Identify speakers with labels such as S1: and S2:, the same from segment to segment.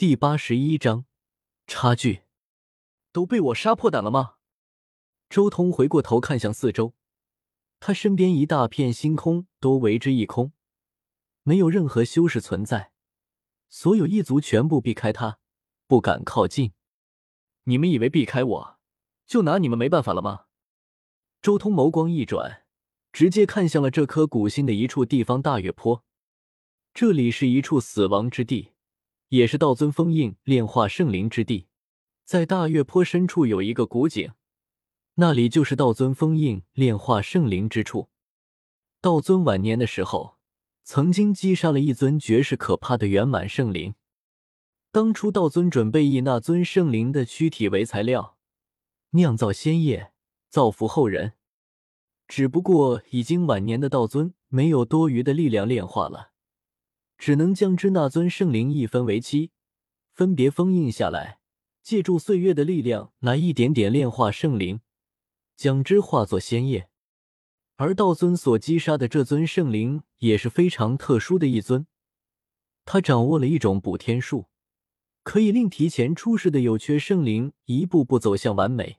S1: 第八十一章，差距都被我杀破胆了吗？周通回过头看向四周，他身边一大片星空都为之一空，没有任何修士存在，所有异族全部避开他，不敢靠近。你们以为避开我就拿你们没办法了吗？周通眸光一转，直接看向了这颗古星的一处地方——大月坡。这里是一处死亡之地。也是道尊封印炼化圣灵之地，在大月坡深处有一个古井，那里就是道尊封印炼化圣灵之处。道尊晚年的时候，曾经击杀了一尊绝世可怕的圆满圣灵。当初道尊准备以那尊圣灵的躯体为材料，酿造仙液，造福后人。只不过已经晚年的道尊没有多余的力量炼化了。只能将之那尊圣灵一分为七，分别封印下来，借助岁月的力量来一点点炼化圣灵，将之化作仙液。而道尊所击杀的这尊圣灵也是非常特殊的一尊，他掌握了一种补天术，可以令提前出世的有缺圣灵一步步走向完美。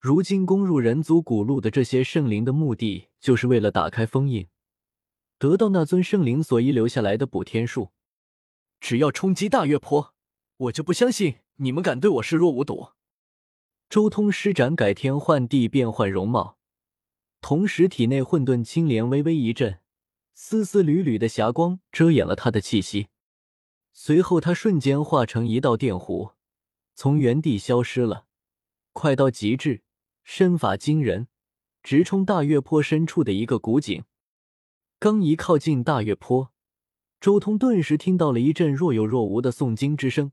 S1: 如今攻入人族古路的这些圣灵的目的，就是为了打开封印。得到那尊圣灵所遗留下来的补天术，只要冲击大月坡，我就不相信你们敢对我视若无睹。周通施展改天换地变换容貌，同时体内混沌青莲微微一震，丝丝缕缕的霞光遮掩了他的气息。随后，他瞬间化成一道电弧，从原地消失了，快到极致，身法惊人，直冲大月坡深处的一个古井。刚一靠近大月坡，周通顿时听到了一阵若有若无的诵经之声，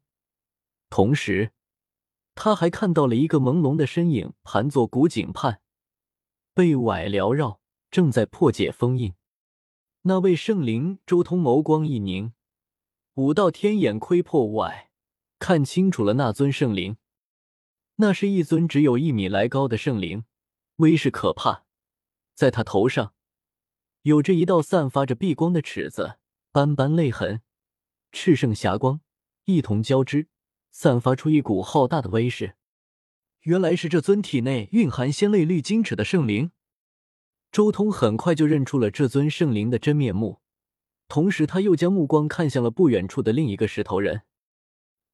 S1: 同时，他还看到了一个朦胧的身影盘坐古井畔，被崴缭绕，正在破解封印。那位圣灵，周通眸光一凝，五道天眼窥破外，看清楚了那尊圣灵。那是一尊只有一米来高的圣灵，威势可怕，在他头上。有着一道散发着碧光的尺子，斑斑泪痕，炽盛霞光一同交织，散发出一股浩大的威势。原来是这尊体内蕴含仙泪绿晶尺的圣灵。周通很快就认出了这尊圣灵的真面目，同时他又将目光看向了不远处的另一个石头人，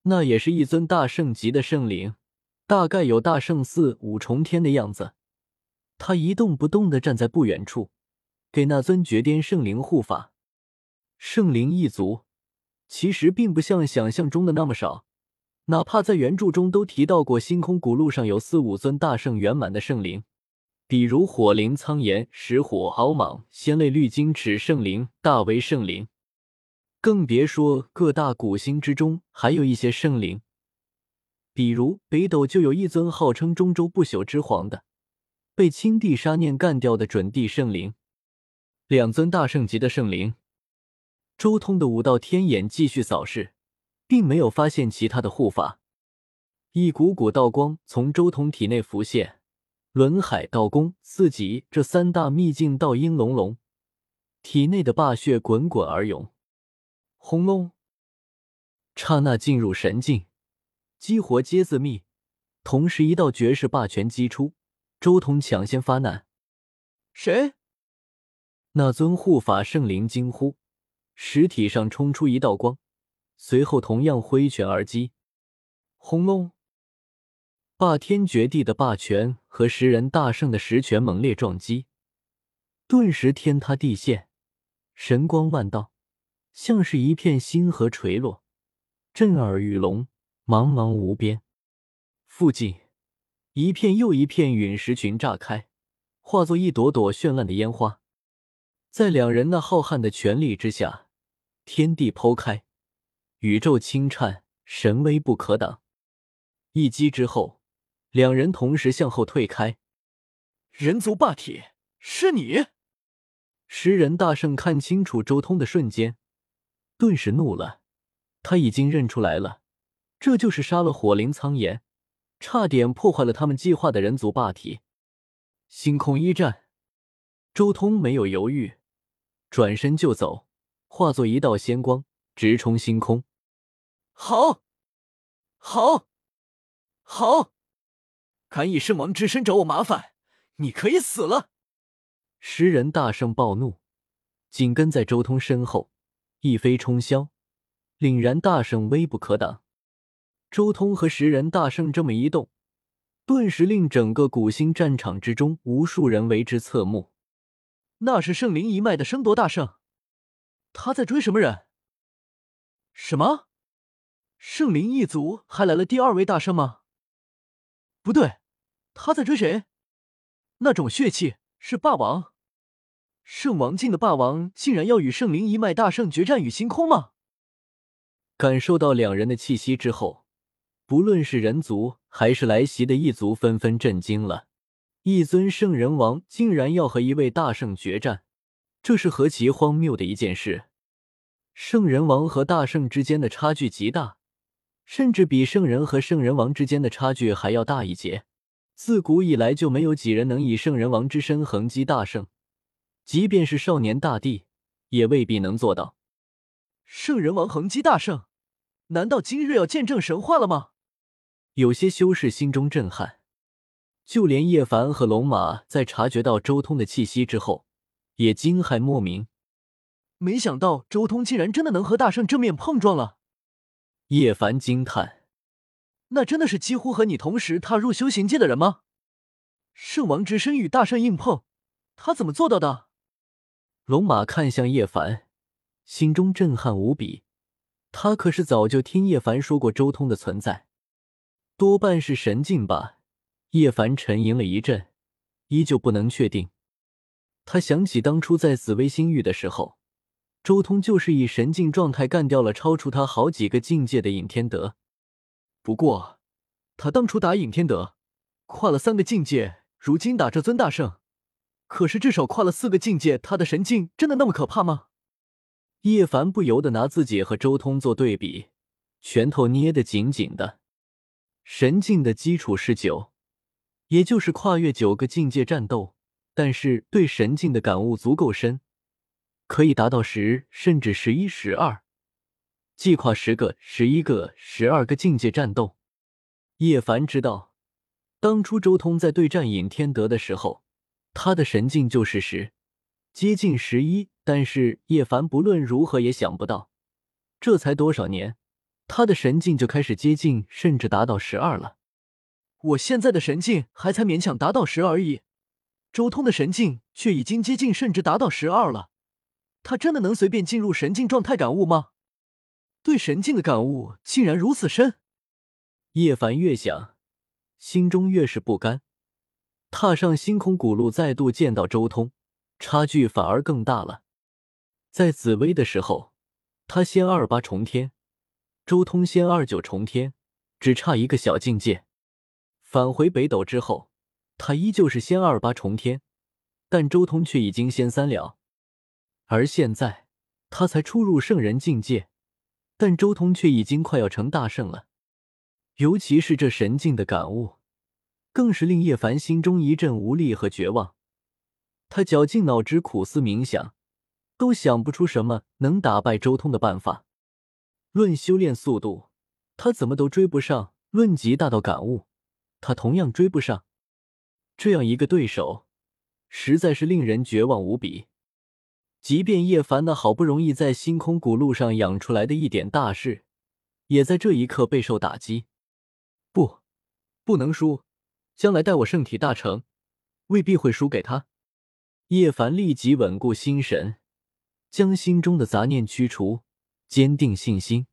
S1: 那也是一尊大圣级的圣灵，大概有大圣四五重天的样子。他一动不动的站在不远处。给那尊绝巅圣灵护法，圣灵一族其实并不像想象中的那么少，哪怕在原著中都提到过，星空古路上有四五尊大圣圆满的圣灵，比如火灵苍炎、石火敖莽、仙泪绿金齿圣灵、大威圣灵，更别说各大古星之中还有一些圣灵，比如北斗就有一尊号称中州不朽之皇的，被青帝杀念干掉的准帝圣灵。两尊大圣级的圣灵，周通的五道天眼继续扫视，并没有发现其他的护法。一股股道光从周通体内浮现，轮海道宫四级这三大秘境道音隆隆，体内的霸血滚滚而涌。轰隆！刹那进入神境，激活皆自灭。同时，一道绝世霸拳击出，周通抢先发难。
S2: 谁？
S1: 那尊护法圣灵惊呼，实体上冲出一道光，随后同样挥拳而击。轰隆！霸天绝地的霸权和十人大圣的石拳猛烈撞击，顿时天塌地陷，神光万道，像是一片星河垂落，震耳欲聋，茫茫无边。附近一片又一片陨石群炸开，化作一朵朵绚烂的烟花。在两人那浩瀚的权力之下，天地剖开，宇宙轻颤，神威不可挡。一击之后，两人同时向后退开。
S2: 人族霸体，是你！
S1: 十人大圣看清楚周通的瞬间，顿时怒了。他已经认出来了，这就是杀了火灵苍炎，差点破坏了他们计划的人族霸体。星空一战，周通没有犹豫。转身就走，化作一道仙光，直冲星空。
S2: 好，好，好！敢以圣王之身找我麻烦，你可以死了！
S1: 食人大圣暴怒，紧跟在周通身后，一飞冲霄，凛然大圣威不可挡。周通和食人大圣这么一动，顿时令整个古星战场之中无数人为之侧目。
S2: 那是圣灵一脉的争夺大圣，他在追什么人？什么？圣灵一族还来了第二位大圣吗？不对，他在追谁？那种血气是霸王，圣王境的霸王竟然要与圣灵一脉大圣决战于星空吗？
S1: 感受到两人的气息之后，不论是人族还是来袭的异族，纷纷震惊了。一尊圣人王竟然要和一位大圣决战，这是何其荒谬的一件事！圣人王和大圣之间的差距极大。甚至比圣人和圣人王之间的差距还要大一截。自古以来就没有几人能以圣人王之身横击大圣，即便是少年大帝，也未必能做到。
S2: 圣人王横击大圣，难道今日要见证神话了吗？
S1: 有些修士心中震撼，就连叶凡和龙马在察觉到周通的气息之后，也惊骇莫名。
S2: 没想到周通竟然真的能和大圣正面碰撞了。
S1: 叶凡惊叹：“
S2: 那真的是几乎和你同时踏入修行界的人吗？圣王之身与大圣硬碰，他怎么做到的？”
S1: 龙马看向叶凡，心中震撼无比。他可是早就听叶凡说过周通的存在，多半是神境吧。叶凡沉吟了一阵，依旧不能确定。他想起当初在紫薇星域的时候。周通就是以神境状态干掉了超出他好几个境界的尹天德，
S2: 不过他当初打尹天德跨了三个境界，如今打这尊大圣，可是至少跨了四个境界。他的神境真的那么可怕吗？
S1: 叶凡不由得拿自己和周通做对比，拳头捏得紧紧的。神境的基础是九，也就是跨越九个境界战斗，但是对神境的感悟足够深。可以达到十甚至十一、十二，既跨十个、十一个、十二个境界战斗。叶凡知道，当初周通在对战尹天德的时候，他的神境就是十，接近十一。但是叶凡不论如何也想不到，这才多少年，他的神境就开始接近甚至达到十二了。
S2: 我现在的神境还才勉强达到十而已，周通的神境却已经接近甚至达到十二了。他真的能随便进入神境状态感悟吗？对神境的感悟竟然如此深。
S1: 叶凡越想，心中越是不甘。踏上星空古路，再度见到周通，差距反而更大了。在紫薇的时候，他先二八重天，周通先二九重天，只差一个小境界。返回北斗之后，他依旧是仙二八重天，但周通却已经仙三了。而现在，他才初入圣人境界，但周通却已经快要成大圣了。尤其是这神境的感悟，更是令叶凡心中一阵无力和绝望。他绞尽脑汁苦思冥想，都想不出什么能打败周通的办法。论修炼速度，他怎么都追不上；论极大到感悟，他同样追不上。这样一个对手，实在是令人绝望无比。即便叶凡那好不容易在星空古路上养出来的一点大事，也在这一刻备受打击。不，不能输！将来待我圣体大成，未必会输给他。叶凡立即稳固心神，将心中的杂念驱除，坚定信心。